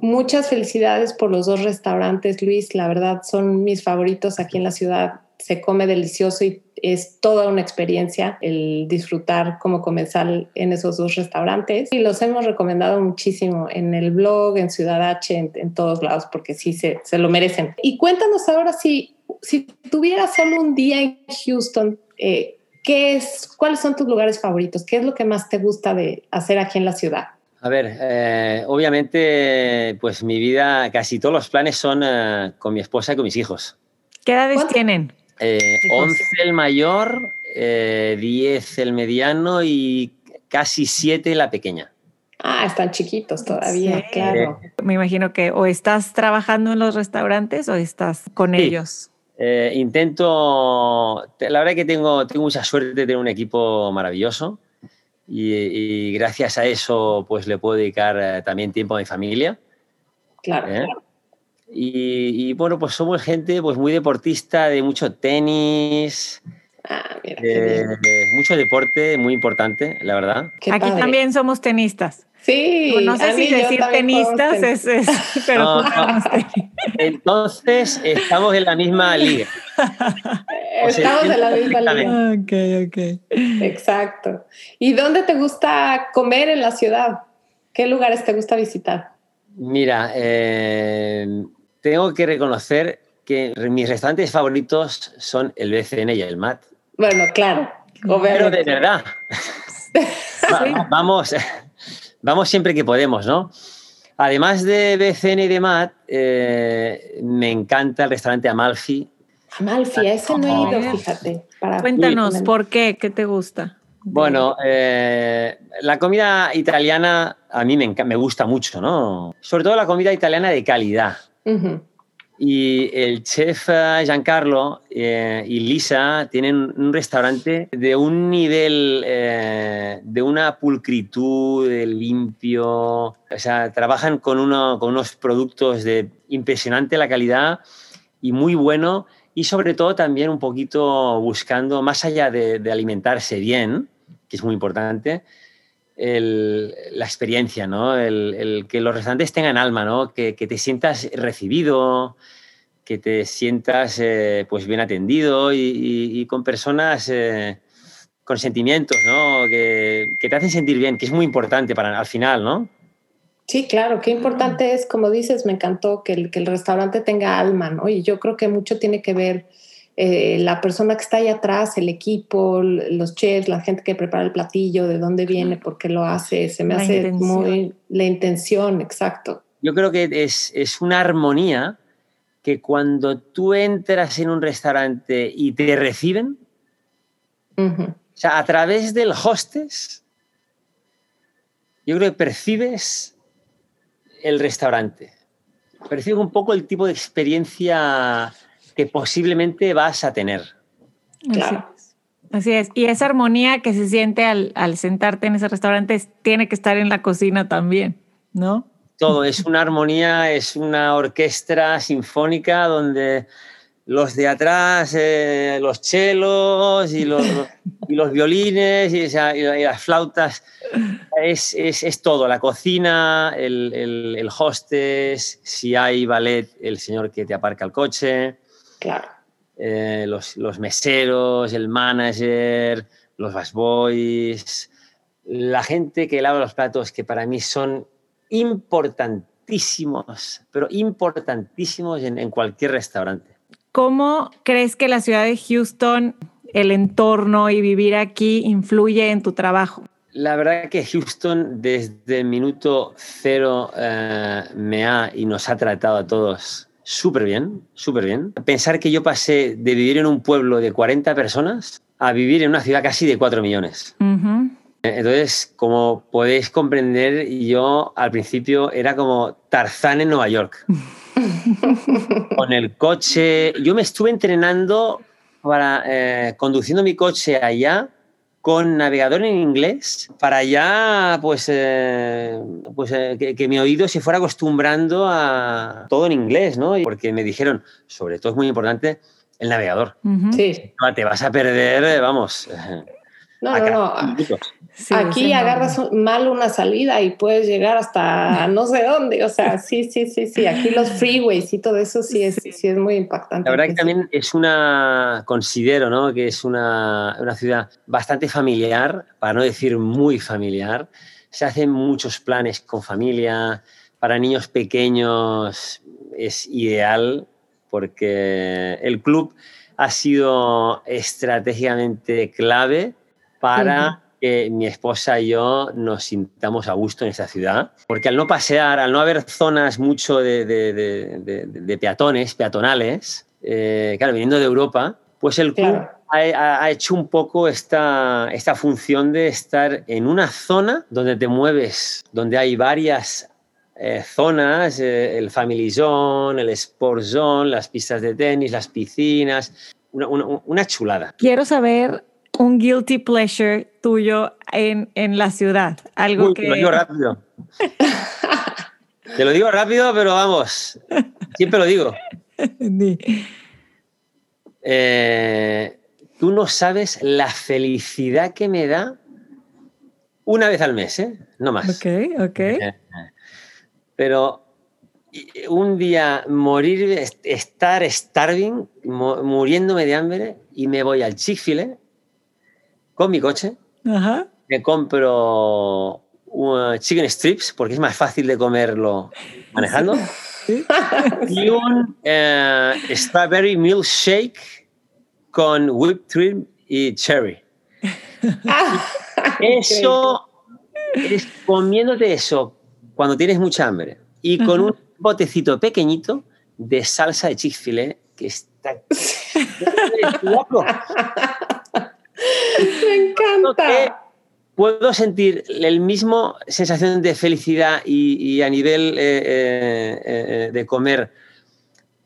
Muchas felicidades por los dos restaurantes, Luis. La verdad son mis favoritos aquí en la ciudad. Se come delicioso y es toda una experiencia el disfrutar como comensal en esos dos restaurantes. Y los hemos recomendado muchísimo en el blog, en Ciudad H, en, todos lados, porque sí se, lo merecen. Y cuéntanos ahora si, si tuvieras solo un día en Houston, eh, ¿qué es, ¿cuáles son tus lugares favoritos? ¿Qué es lo que más te gusta de hacer aquí en la ciudad? A ver, eh, obviamente, pues mi vida, casi todos los planes son eh, con mi esposa y con mis hijos. ¿Qué edades tienen? Eh, 11 el mayor, 10 eh, el mediano y casi 7 la pequeña. Ah, están chiquitos todavía, claro. Me imagino que o estás trabajando en los restaurantes o estás con ellos. intento, la verdad que tengo, tengo mucha suerte de tener un equipo maravilloso y, gracias a eso pues le puedo dedicar eh, también tiempo a mi familia. Claro. ¿Eh? Y, bueno, pues somos gente pues muy deportista, de mucho tenis. Ah, mira, mucho deporte, muy importante, la verdad. Aquí también somos tenistas. Sí. no sé si decir tenistas es, es, pero Entonces estamos en la misma liga. Estamos en la misma liga. Ok, ok. Exacto. ¿Y dónde te gusta comer en la ciudad? ¿Qué lugares te gusta visitar? Mira, eh, tengo que reconocer que mis restaurantes favoritos son el BCN y el MAT. Bueno, claro. Pero de verdad. Vamos vamos siempre que podemos, ¿no? Además de BCN y de MAT, eh, me encanta el restaurante Amalfi. Amalfi, a ese no he ido, fíjate. Cuéntanos, ¿por qué? ¿Qué te gusta? Bueno, eh, la comida italiana a mí me, me, gusta mucho, ¿no? Sobre todo la comida italiana de calidad. Y el chef eh, Giancarlo eh, y Lisa tienen un restaurante de un nivel, eh, de una pulcritud, de limpio. O sea, trabajan con, uno, con unos productos de impresionante la calidad y muy bueno. Y sobre todo también un poquito buscando, más allá de, de alimentarse bien, que es muy importante, el, la experiencia, ¿no? El, el, que los restaurantes tengan alma, ¿no? Que, que te sientas recibido, que te sientas eh, pues bien atendido y, y, y con personas eh, con sentimientos, ¿no? Que, que, te hacen sentir bien, que es muy importante para al final, ¿no? Sí, claro, qué importante es, como dices, me encantó que el, que el restaurante tenga alma, ¿no? Y yo creo que mucho tiene que ver eh, la persona que está ahí atrás, el equipo, los chefs, la gente que prepara el platillo, de dónde viene, por qué lo hace, se me la hace intención. muy la intención, exacto. Yo creo que es, es una armonía que cuando tú entras en un restaurante y te reciben, uh -huh. o sea, a través del hostess, yo creo que percibes el restaurante, percibes un poco el tipo de experiencia que posiblemente vas a tener. Claro. Así es. Y esa armonía que se siente al, al, sentarte en ese restaurante tiene que estar en la cocina también, ¿no? todo. Es una armonía, es una orquesta sinfónica donde los de atrás, eh, los chelos y los, y los violines y, las flautas, es, es, es, todo. La cocina, el, el, el, hostes, si hay ballet, el señor que te aparca el coche. Claro. Eh, los, los, meseros, el manager, los busboys, la gente que lava los platos, que para mí son importantísimos, pero importantísimos en, en cualquier restaurante. ¿Cómo crees que la ciudad de Houston, el entorno y vivir aquí influye en tu trabajo? La verdad que Houston desde el minuto cero eh, me ha y nos ha tratado a todos súper bien, súper bien. Pensar que yo pasé de vivir en un pueblo de 40 personas a vivir en una ciudad casi de 4 millones. Entonces, como podéis comprender, yo al principio era como Tarzán en Nueva York. con el coche. Yo me estuve entrenando para eh, conduciendo mi coche allá con navegador en inglés para ya pues, eh, pues eh, que, mi oído se fuera acostumbrando a todo en inglés, ¿no? Porque me dijeron, sobre todo es muy importante, el navegador. Sí. te vas a perder, vamos. No, no, no. Aquí agarras mal una salida y puedes llegar hasta no sé dónde. O sea, sí, sí, sí, sí. Aquí los freeways y todo eso sí es, sí. es muy impactante. La verdad que también es una, considero, ¿no? Que es una, una ciudad bastante familiar, para no decir muy familiar. Se hacen muchos planes con familia. Para niños pequeños es ideal porque el club ha sido estratégicamente clave para que mi esposa y yo nos sintamos a gusto en esta ciudad. Porque al no pasear, al no haber zonas mucho de, de, peatones, peatonales, eh, claro, viniendo de Europa, pues el club ha, hecho un poco esta, esta función de estar en una zona donde te mueves, donde hay varias eh, zonas, eh, el Family Zone, el Sport Zone, las pistas de tenis, las piscinas, una, una, una chulada. Quiero saber un guilty pleasure tuyo en, en la ciudad? Algo que... Te lo digo rápido. te lo digo rápido, pero vamos, siempre lo digo. Eh, tú no sabes la felicidad que me da una vez al mes, ¿eh? No más. Ok, ok. Pero un día morir, estar starving, muriéndome de hambre, y me voy al Chick-fil-A con mi coche. Me compro chicken strips porque es más fácil de comerlo manejando. y un eh, strawberry milkshake con whipped cream y cherry. eso es comiéndote eso cuando tienes mucha hambre y con un botecito pequeñito de salsa de Chick-fil-A que está Me encanta. Puedo sentir el mismo sensación de felicidad y, a nivel eh, eh, eh, de comer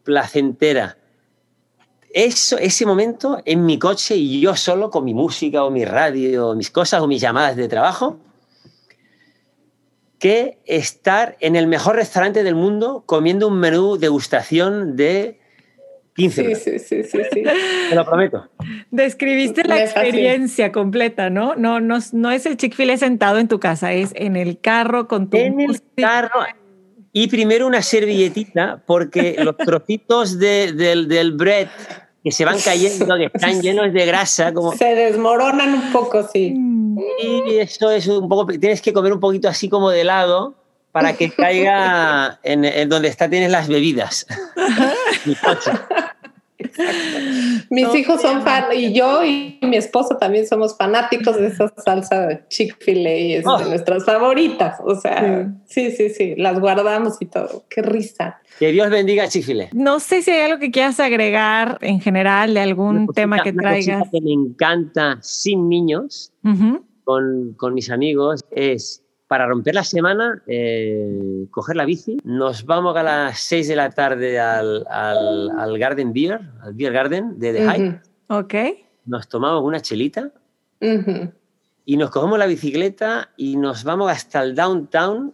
placentera. Eso, ese momento en mi coche y yo solo con mi música o mi radio o mis cosas o mis llamadas de trabajo, que estar en el mejor restaurante del mundo comiendo un menú degustación de 15 sí, sí, sí, sí, Te lo prometo. Describiste la experiencia completa, ¿no? No, no, no es el Chick-fil-A sentado en tu casa, es en el carro con tu En el carro. Y primero una servilletita, porque los trocitos de, del, del bread que se van cayendo, que están llenos de grasa. Como... Se desmoronan un poco, sí. Y eso es un poco, tienes que comer un poquito así como de lado para que caiga en, en donde está, tienes las bebidas. Mis hijos son fan y yo y mi esposo también somos fanáticos de esa salsa de Chick-fil-A y es de oh. nuestras favoritas. O sea, sí. sí, sí, las guardamos y todo. Qué risa. Que Dios bendiga Chick-fil-A. No sé si hay algo que quieras agregar en general de algún tema que traigas. que me encanta sin niños con, con mis amigos es para romper la semana, eh, coger la bici, nos vamos a las 6 de la tarde al, al, Garden Beer, al Beer Garden de The High. Ok. Nos tomamos una chelita y nos cogemos la bicicleta y nos vamos hasta el downtown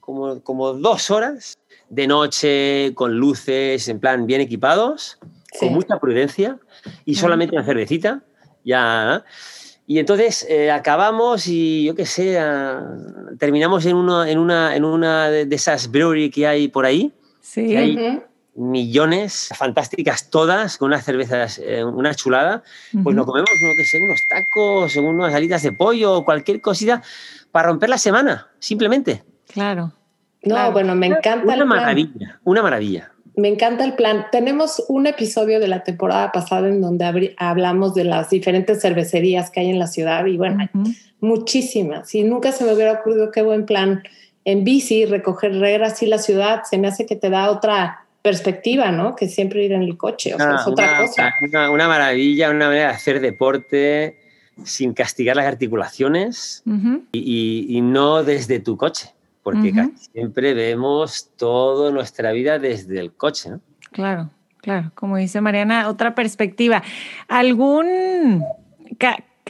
como, como dos horas de noche, con luces, en plan bien equipados, Sí. con mucha prudencia y solamente una cervecita. Ya. Y entonces eh, acabamos y yo qué sé, terminamos en, uno, en, una, en una de esas brewery que hay por ahí. Sí. que hay millones, fantásticas todas, con unas cervezas, eh, una chulada. Pues Ujú. nos comemos, no que sé, unos tacos, unas alitas de pollo o cualquier cosita para romper la semana, simplemente. Claro. No, Claro. bueno, me encanta Una el plan. maravilla, una maravilla. Me encanta el plan. Tenemos un episodio de la temporada pasada en donde hablamos de las diferentes cervecerías que hay en la ciudad y bueno, muchísimas. Y nunca se me hubiera ocurrido qué buen plan en bici, recoger, regar así la ciudad. Se me hace que te da otra perspectiva, ¿no? Que siempre ir en el coche. O sea, Una, es otra una- cosa. una- una maravilla, una manera de hacer deporte sin castigar las articulaciones Ujú. y, y- y no desde tu coche, porque casi siempre vemos toda nuestra vida desde el coche, ¿no? Claro, claro. Como dice Mariana, otra perspectiva. ¿Algún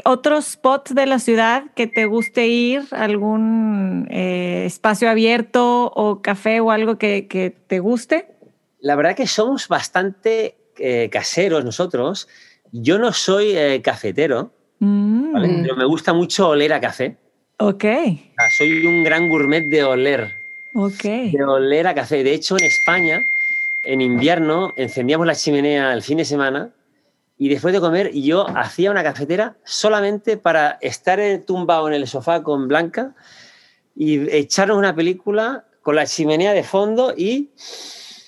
otro spot de la ciudad que te guste ir? ¿Algún eh, espacio abierto o café o algo que, que te guste? La verdad que somos bastante eh, caseros nosotros. Yo no soy eh, cafetero, Mm, ¿vale? Mm. pero me gusta mucho oler a café. Ok, soy un gran gourmet de oler, ok. de oler a café. De hecho, en España, en invierno, encendíamos la chimenea el fin de semana y después de comer yo hacía una cafetera solamente para estar tumbado en el sofá con Blanca y echarnos una película con la chimenea de fondo y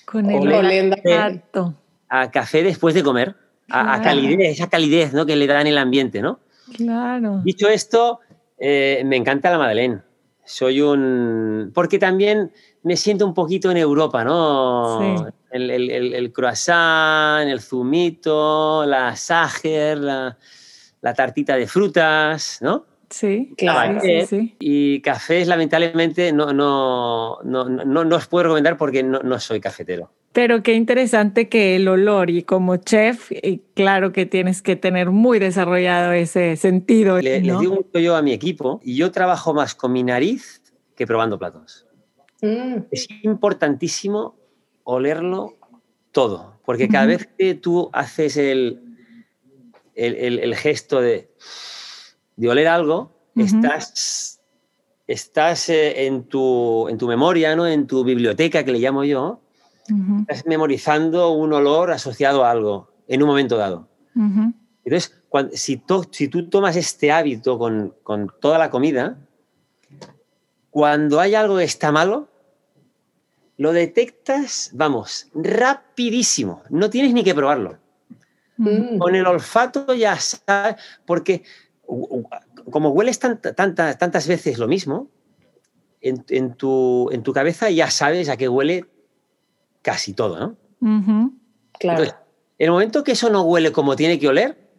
Con el a Oliendo. olfato. a café después de comer. A, a calidez, esa calidez ¿no? que le da en el ambiente, ¿no? Claro. Dicho esto, eh, me encanta la Madeleine. Soy un... Porque también me siento un poquito en Europa, ¿no? Sí. El, el, el- el croissant, el zumito, la sager, la, la tartita de frutas, ¿no? Sí, Claro. sí, sí, sí. Y cafés, lamentablemente, no, no, no, no, no os puedo recomendar porque no, no soy cafetero. Pero qué interesante que el olor y como chef, y claro que tienes que tener muy desarrollado ese sentido. Le- ¿no? Les digo mucho yo a mi equipo, y yo trabajo más con mi nariz que probando platos. Mm, es importantísimo olerlo todo, porque cada vez que tú haces el, el, el- el gesto de, de oler algo, estás, estás eh, en, tu, en tu memoria, ¿no? en tu biblioteca, que le llamo yo, estás memorizando un olor asociado a algo en un momento dado. Entonces, cuan- si, to- si tú tomas este hábito con, con toda la comida, cuando hay algo que está malo, lo detectas, vamos, rapidísimo. No tienes ni que probarlo. mm. Con el olfato ya sabes, porque como hueles tanta- tanta- tantas veces lo mismo, en, en tu, en tu cabeza ya sabes a qué huele casi todo, ¿no? Claro. Entonces, en el momento que eso no huele como tiene que oler,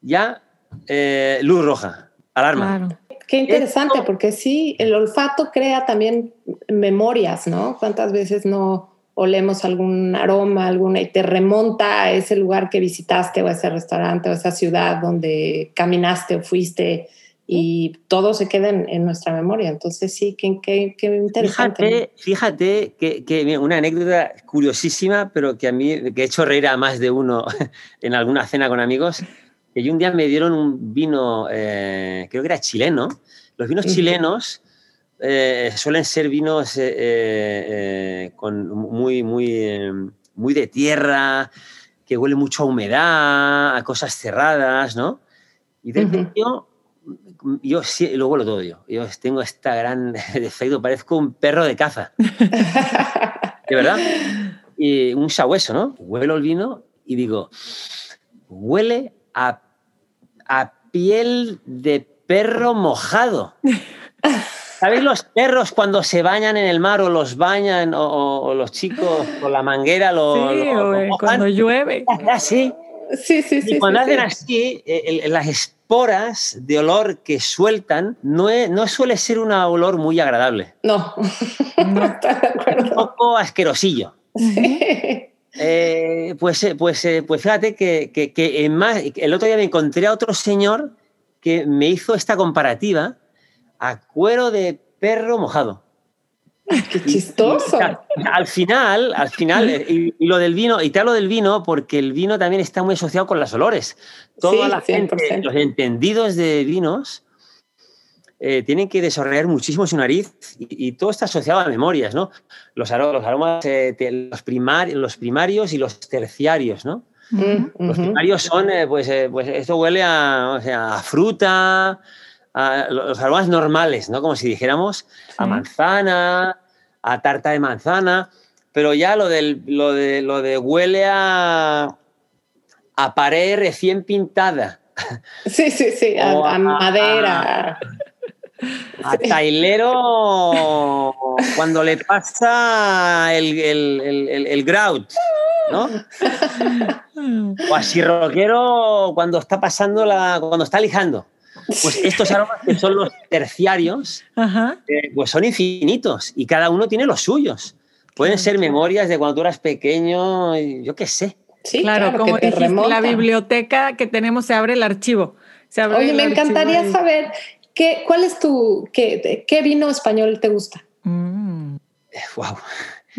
ya eh, luz roja, alarma. Claro. Qué interesante, Esto- porque sí, el olfato crea también memorias, ¿no? ¿Cuántas veces no olemos algún aroma, alguna, y te remonta a ese lugar que visitaste o a ese restaurante o a esa ciudad donde caminaste o fuiste y todo se queda en, en nuestra memoria. Entonces sí, qué, qué, qué interesante. Fíjate, fíjate que, que, una anécdota curiosísima, pero que a mí que he hecho reír a más de uno en alguna cena con amigos, que yo un día me dieron un vino, eh, creo que era chileno. Los vinos chilenos eh, suelen ser vinos eh, eh, con muy, muy, eh, muy de tierra, que huele mucho a humedad, a cosas cerradas, ¿no? Y de Ujú. repente yo, yo sí, lo huelo todo yo. Tengo esta gran defecto, parezco un perro de caza, de verdad. Y un sabueso, ¿no? Huelo el vino y digo, huele a, a piel de perro mojado. ¿Sabéis los perros cuando se bañan en el mar o los bañan o, o- o los chicos con la manguera lo, Sí, lo- o, lo mojan? cuando llueve. Así. sí, sí, sí. Y cuando sí, hacen sí. así, eh, el- las esporas de olor que sueltan no, es- no suele ser un olor muy agradable. No, no estoy de Un acuerdo. poco asquerosillo. Sí. Eh, pues, eh, pues, eh, pues fíjate que, que- que en más, el otro día me encontré a otro señor que me hizo esta comparativa a cuero de perro mojado. Qué chistoso. al final, al final, eh, y, lo del vino, y te hablo del vino porque el vino también está muy asociado con los olores. Toda la gente, los entendidos de vinos, eh, tienen que desarrollar muchísimo su nariz y, todo está asociado a memorias, ¿no? Los, los aromas, eh, los, los primarios y los terciarios, ¿no? Los primarios son, pues, pues esto huele a, fruta, a los aromas normales, ¿no? Como si dijéramos a manzana, a tarta de manzana, pero ya lo, del, lo, de, lo de huele a, a pared recién pintada. Sí, sí, sí, a, madera. A, tailero cuando le pasa el, el, el, el grout, ¿no? O a sirroquero cuando está pasando la. cuando está lijando. Pues estos aromas que son los terciarios, eh, pues son infinitos y cada uno tiene los suyos. Pueden ser memorias de cuando tú eras pequeño, yo qué sé. Sí, claro, como dijiste, la biblioteca que tenemos se abre el archivo. Oye, me encantaría saber qué, cuál es tu, qué, qué vino español te gusta. Wow.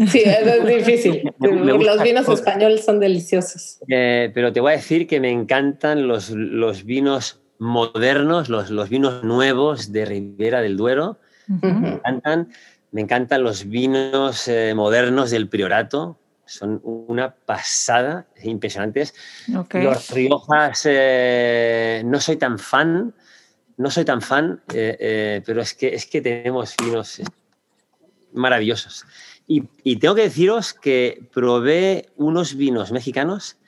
Sí, es difícil. los vinos españoles son deliciosos. Eh, pero te voy a decir que me encantan los, los vinos modernos, los, los vinos nuevos de Ribera del Duero. Me encantan. Me encantan los vinos eh, modernos del Priorato. Son una pasada, impresionantes. Los Riojas eh, no soy tan fan, no soy tan fan, eh, pero es que, es que tenemos vinos maravillosos. Y, y, tengo que deciros que probé unos vinos mexicanos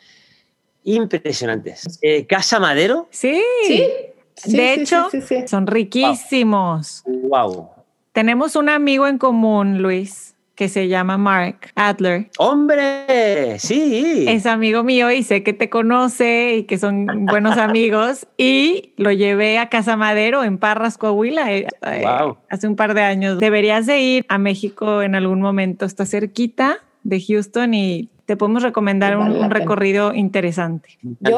impresionantes. Eh, Casa Madero. Sí. ¿Sí? de hecho, son riquísimos. Wow. Tenemos un amigo en común, Luis, que se llama Mark Adler. ¡Hombre! Sí. Es amigo mío y sé que te conoce y que son buenos amigos. Y lo llevé a Casa Madero en Parras, Coahuila, wow. Eh, eh, hace un par de años. Deberías de ir a México en algún momento. Está cerquita de Houston y te podemos recomendar un, recorrido interesante. Yo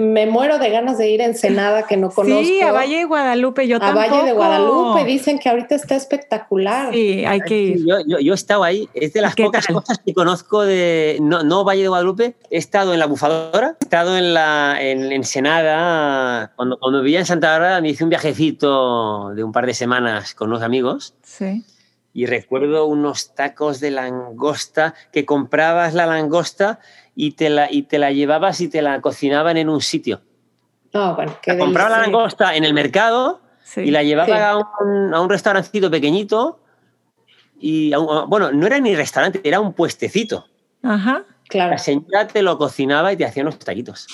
me, muero de ganas de ir a Ensenada, que no conozco. Sí, a Valle de Guadalupe, yo tampoco. A Valle de Guadalupe, dicen que ahorita está espectacular. Sí, hay que ir. Yo, yo, he estado ahí, es de las pocas cosas que conozco de, no, no, Valle de Guadalupe, he estado en La Bufadora, he estado en, la, en Ensenada, cuando, cuando vivía en Santa Bárbara me hice un viajecito de un par de semanas con unos amigos. Sí y recuerdo unos tacos de langosta que comprabas la langosta y te la, y te la llevabas y te la cocinaban en un sitio. Oh, bueno, compraba la langosta en el mercado y la llevaba a, un, a un restaurancito pequeñito y, bueno, no era ni restaurante, era un puestecito. Ajá, claro. La señora te lo cocinaba y te hacía unos taquitos.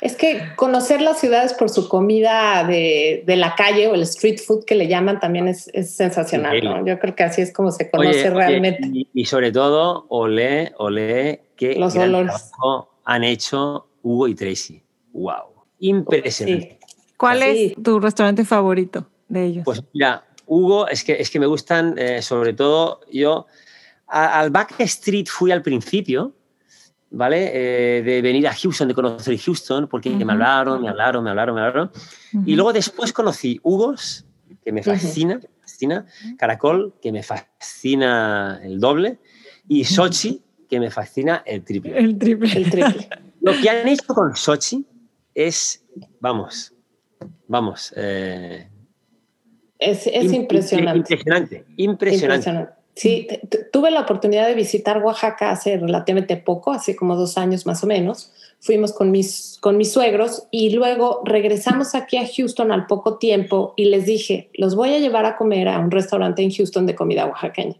Es que conocer las ciudades por su comida de, de, la calle o el street food que le llaman también es, es sensacional, ¿no? Yo creo que así es como se conoce realmente. y, sobre todo, olé, olé que los olores han hecho Hugo y Tracy. ¡Wow! Impresionante. ¿Cuál es tu restaurante favorito de ellos? Pues mira, Hugo, es que, es que me gustan, eh, sobre todo, yo al Back Street fui al principio, ¿vale? Eh, de venir a Houston, de conocer Houston, porque me hablaron, me hablaron, me hablaron, me hablaron. Y luego después conocí Hugos, que me fascina, fascina, Caracol, que me fascina el doble, y Sochi, que me fascina el triple. El triple. El triple. Lo que han hecho con Sochi es, vamos, vamos. Eh, es, es impresionante. Impresionante, impresionante. Sí, tuve la oportunidad de visitar Oaxaca hace relativamente poco, hace como dos años más o menos. Fuimos con mis, con mis suegros y luego regresamos aquí a Houston al poco tiempo y les dije, los voy a llevar a comer a un restaurante en Houston de comida oaxaqueña.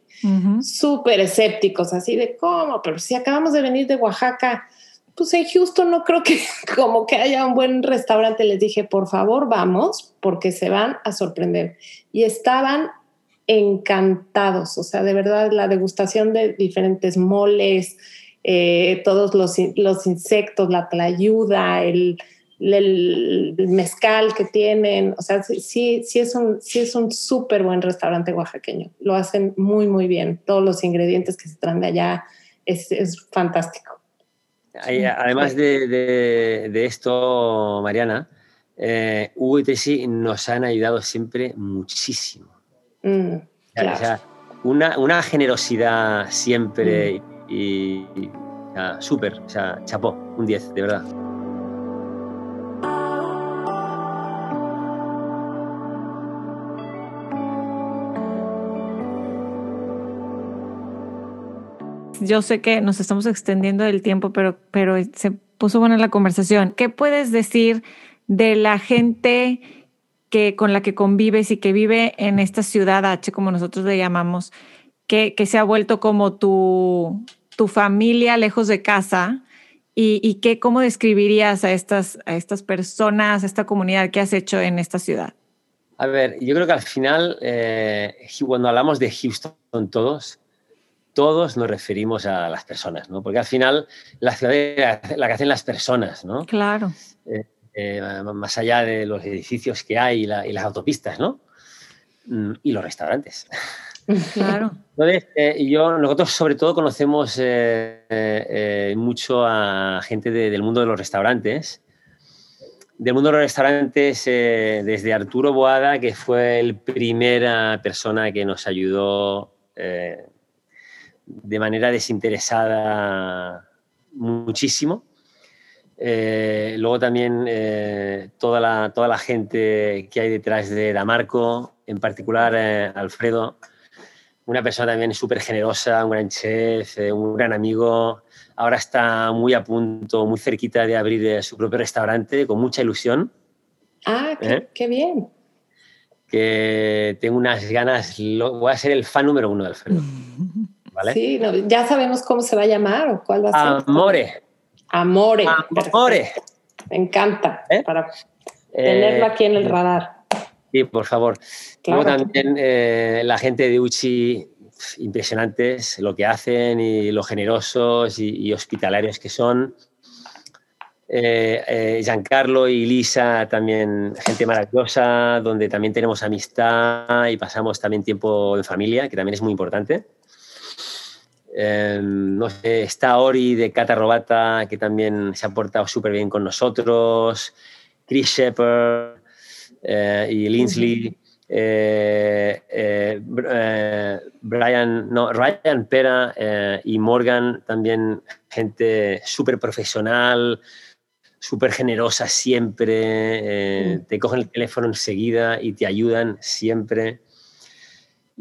Súper escépticos, así de cómo, pero si acabamos de venir de Oaxaca, pues en Houston no creo que como que haya un buen restaurante. Les dije, por favor, vamos, porque se van a sorprender. Y estaban encantados, o sea, de verdad la degustación de diferentes moles, eh, todos los, los, insectos, la tlayuda, el, el, mezcal que tienen, o sea, sí, sí es un sí es un súper buen restaurante oaxaqueño, lo hacen muy, muy bien, todos los ingredientes que se traen de allá, es, es fantástico. Además de, de, esto, Mariana, eh, nos han ayudado siempre muchísimo Mm, una, una generosidad siempre y, y o sea, súper, o sea, chapó, un 10, de verdad. Yo sé que nos estamos extendiendo del tiempo, pero, pero se puso buena la conversación. ¿Qué puedes decir de la gente que, con la que convives y que vive en esta ciudad H, como nosotros le llamamos, que, que se ha vuelto como tu, tu familia lejos de casa? ¿Y, y qué, cómo describirías a estas, a estas personas, a esta comunidad que has hecho en esta ciudad? A ver, yo creo que al final, eh, cuando hablamos de Houston todos, todos nos referimos a las personas, ¿no? Porque al final la ciudad es la que hacen las personas, ¿no? Claro. Eh, eh, más allá de los edificios que hay y, la, y las autopistas, ¿no? Mm, Y los restaurantes. Claro. Entonces, eh, yo, nosotros sobre todo conocemos eh, mucho a gente de- del mundo de los restaurantes. Del mundo de los restaurantes, desde Arturo Boada, que fue la primera persona que nos ayudó de manera desinteresada muchísimo. Eh, luego también eh, toda, la, toda la gente que hay detrás de Damarco, en particular eh, Alfredo, una persona también súper generosa, un gran chef, eh, un gran amigo. Ahora está muy a punto, muy cerquita de abrir su propio restaurante con mucha ilusión, Ah, qué, qué bien. que tengo unas ganas, lo- voy a ser el fan número uno de Alfredo. ¿Vale? Sí, no, ya sabemos cómo se va a llamar o cuál va a ser. Amore, Amore. amore. Me encanta. ¿Eh? Para tenerlo Eh, aquí en el radar. Sí, por favor. Claro. Luego también eh, la gente de Uchi, impresionantes lo que hacen y lo generosos y, y hospitalarios que son. Eh, eh, Giancarlo y Lisa, también gente maravillosa, donde también tenemos amistad y pasamos también tiempo en familia, que también es muy importante. Eh, no sé, está Ori de Cata Robata, que también se ha portado súper bien con nosotros. Chris Shepard eh, y Linsley. eh, eh, eh, Brian, no, Ryan Pera y Morgan, también gente súper profesional, súper generosa siempre, Mm. te cogen el teléfono enseguida y te ayudan siempre.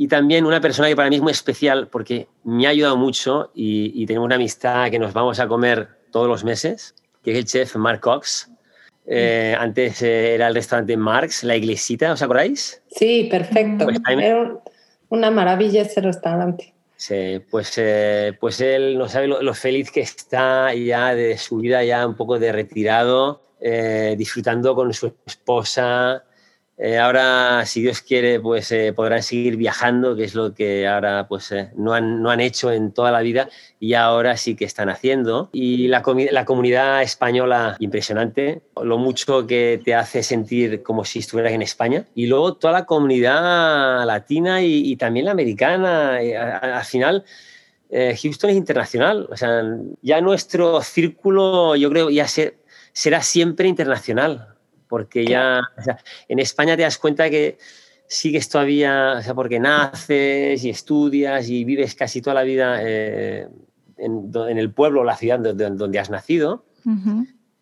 Y también una persona que para mí es muy especial porque me ha ayudado mucho y, y tenemos una amistad que nos vamos a comer todos los meses, que es el chef Mark Cox. Eh, antes eh, era el restaurante Marx, La Iglesita, ¿os acordáis? Sí, perfecto. Pues me- Era un- una maravilla ese restaurante. Sí, pues, eh, pues él no sabe lo, lo feliz que está ya de su vida ya un poco de retirado, eh, disfrutando con su esposa. Eh, ahora, si Dios quiere, pues eh, podrán seguir viajando, que es lo que ahora pues, eh, no, han, no han hecho en toda la vida y ahora sí que están haciendo. Y la, la comunidad española, impresionante, lo mucho que te hace sentir como si estuvieras en España. Y luego toda la comunidad latina y, y también la americana. eh, a- a- al final, eh, Houston es internacional. O sea, ya nuestro círculo, yo creo, ya se- será siempre internacional. Porque ya o sea, en España te das cuenta que sigues todavía, o sea, porque naces y estudias y vives casi toda la vida eh, en, el pueblo o la ciudad donde, donde has nacido.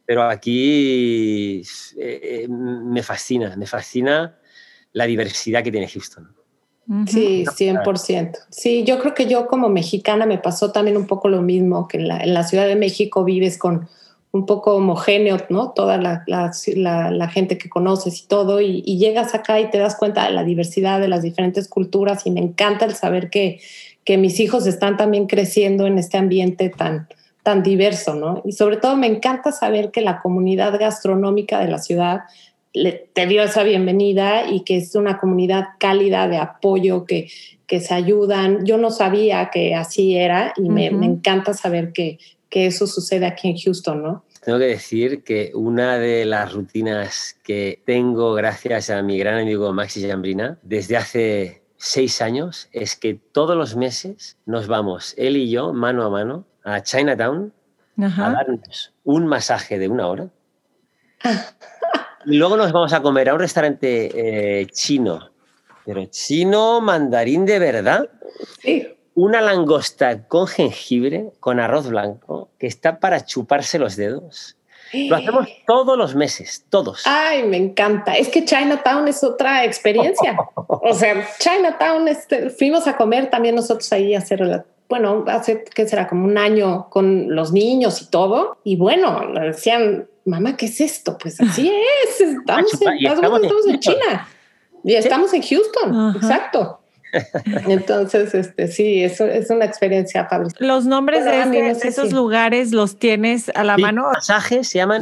Pero aquí eh, eh, me fascina, me fascina la diversidad que tiene Houston. Sí, 100%. Sí, yo creo que yo como mexicana me pasó también un poco lo mismo, que en la, en la Ciudad de México vives con un poco homogéneo, ¿no? Toda la, la- la- la gente que conoces y todo, y, y llegas acá y te das cuenta de la diversidad de las diferentes culturas y me encanta el saber que, que mis hijos están también creciendo en este ambiente tan, tan diverso, ¿no? Y sobre todo me encanta saber que la comunidad gastronómica de la ciudad le- te dio esa bienvenida y que es una comunidad cálida de apoyo, que, que se ayudan. Yo no sabía que así era y me encanta saber que, que eso sucede aquí en Houston, ¿no? Tengo que decir que una de las rutinas que tengo gracias a mi gran amigo Maxi Jambrina desde hace seis años es que todos los meses nos vamos, él y yo, mano a mano, a Chinatown a Ajá. darnos un masaje de una hora. Y luego nos vamos a comer a un restaurante eh, chino Pero chino mandarín de verdad. Sí. Una langosta con jengibre, con arroz blanco, que está para chuparse los dedos. Lo hacemos todos los meses, todos. Ay, me encanta. Es que Chinatown es otra experiencia. O sea, Chinatown, este, fuimos a comer también nosotros ahí a hacer, bueno, hace que será como un año con los niños y todo. Y bueno, decían, mamá, ¿qué es esto? Pues así es. Estamos, en, estamos, en, China y estamos en Houston. Exacto. Entonces, este, sí, eso es una experiencia padre. Los nombres de, este, esos lugares los tienes a la mano. Masajes se llaman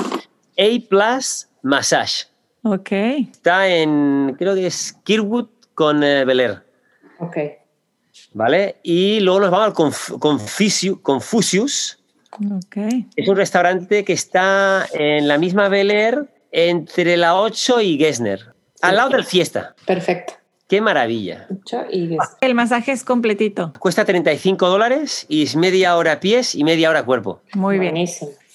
A Plus Massage. Ok. Está en, creo que es Kirwood con eh, Bel Air. Ok. ¿Vale? Y luego nos vamos al Confucius. Confucius. Ok. Es un restaurante que está en la misma Bel Air entre la 8 y Gessner, al lado del Fiesta. Perfecto. ¡Qué maravilla! El masaje es completito. Cuesta 35 dólares y es media hora pies y media hora cuerpo. Muy bien.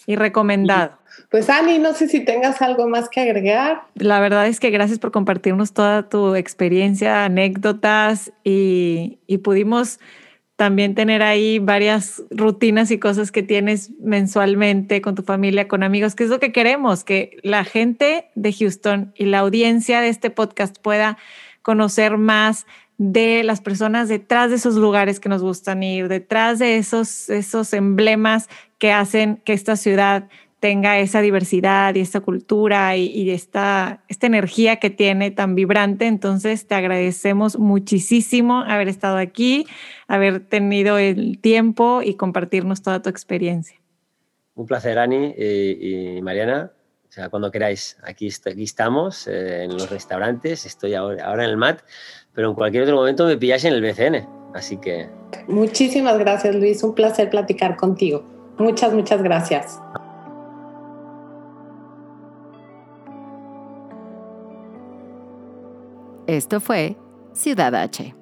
Y recomendado. Pues Ani, no sé si tengas algo más que agregar. La verdad es que gracias por compartirnos toda tu experiencia, anécdotas y, y pudimos también tener ahí varias rutinas y cosas que tienes mensualmente con tu familia, con amigos, que es lo que queremos, que la gente de Houston y la audiencia de este podcast pueda conocer más de las personas detrás de esos lugares que nos gustan ir, detrás de esos, esos emblemas que hacen que esta ciudad tenga esa diversidad y esta cultura y, esta, esta energía que tiene tan vibrante. Entonces, te agradecemos muchísimo haber estado aquí, haber tenido el tiempo y compartirnos toda tu experiencia. Un placer, Ani y Mariana. O sea, cuando queráis, aquí, aquí estamos, eh, en los restaurantes, estoy ahora, ahora en el MAT, pero en cualquier otro momento me pilláis en el BCN, así que... Muchísimas gracias, Luis, un placer platicar contigo. Muchas, muchas gracias. Esto fue Ciudad H.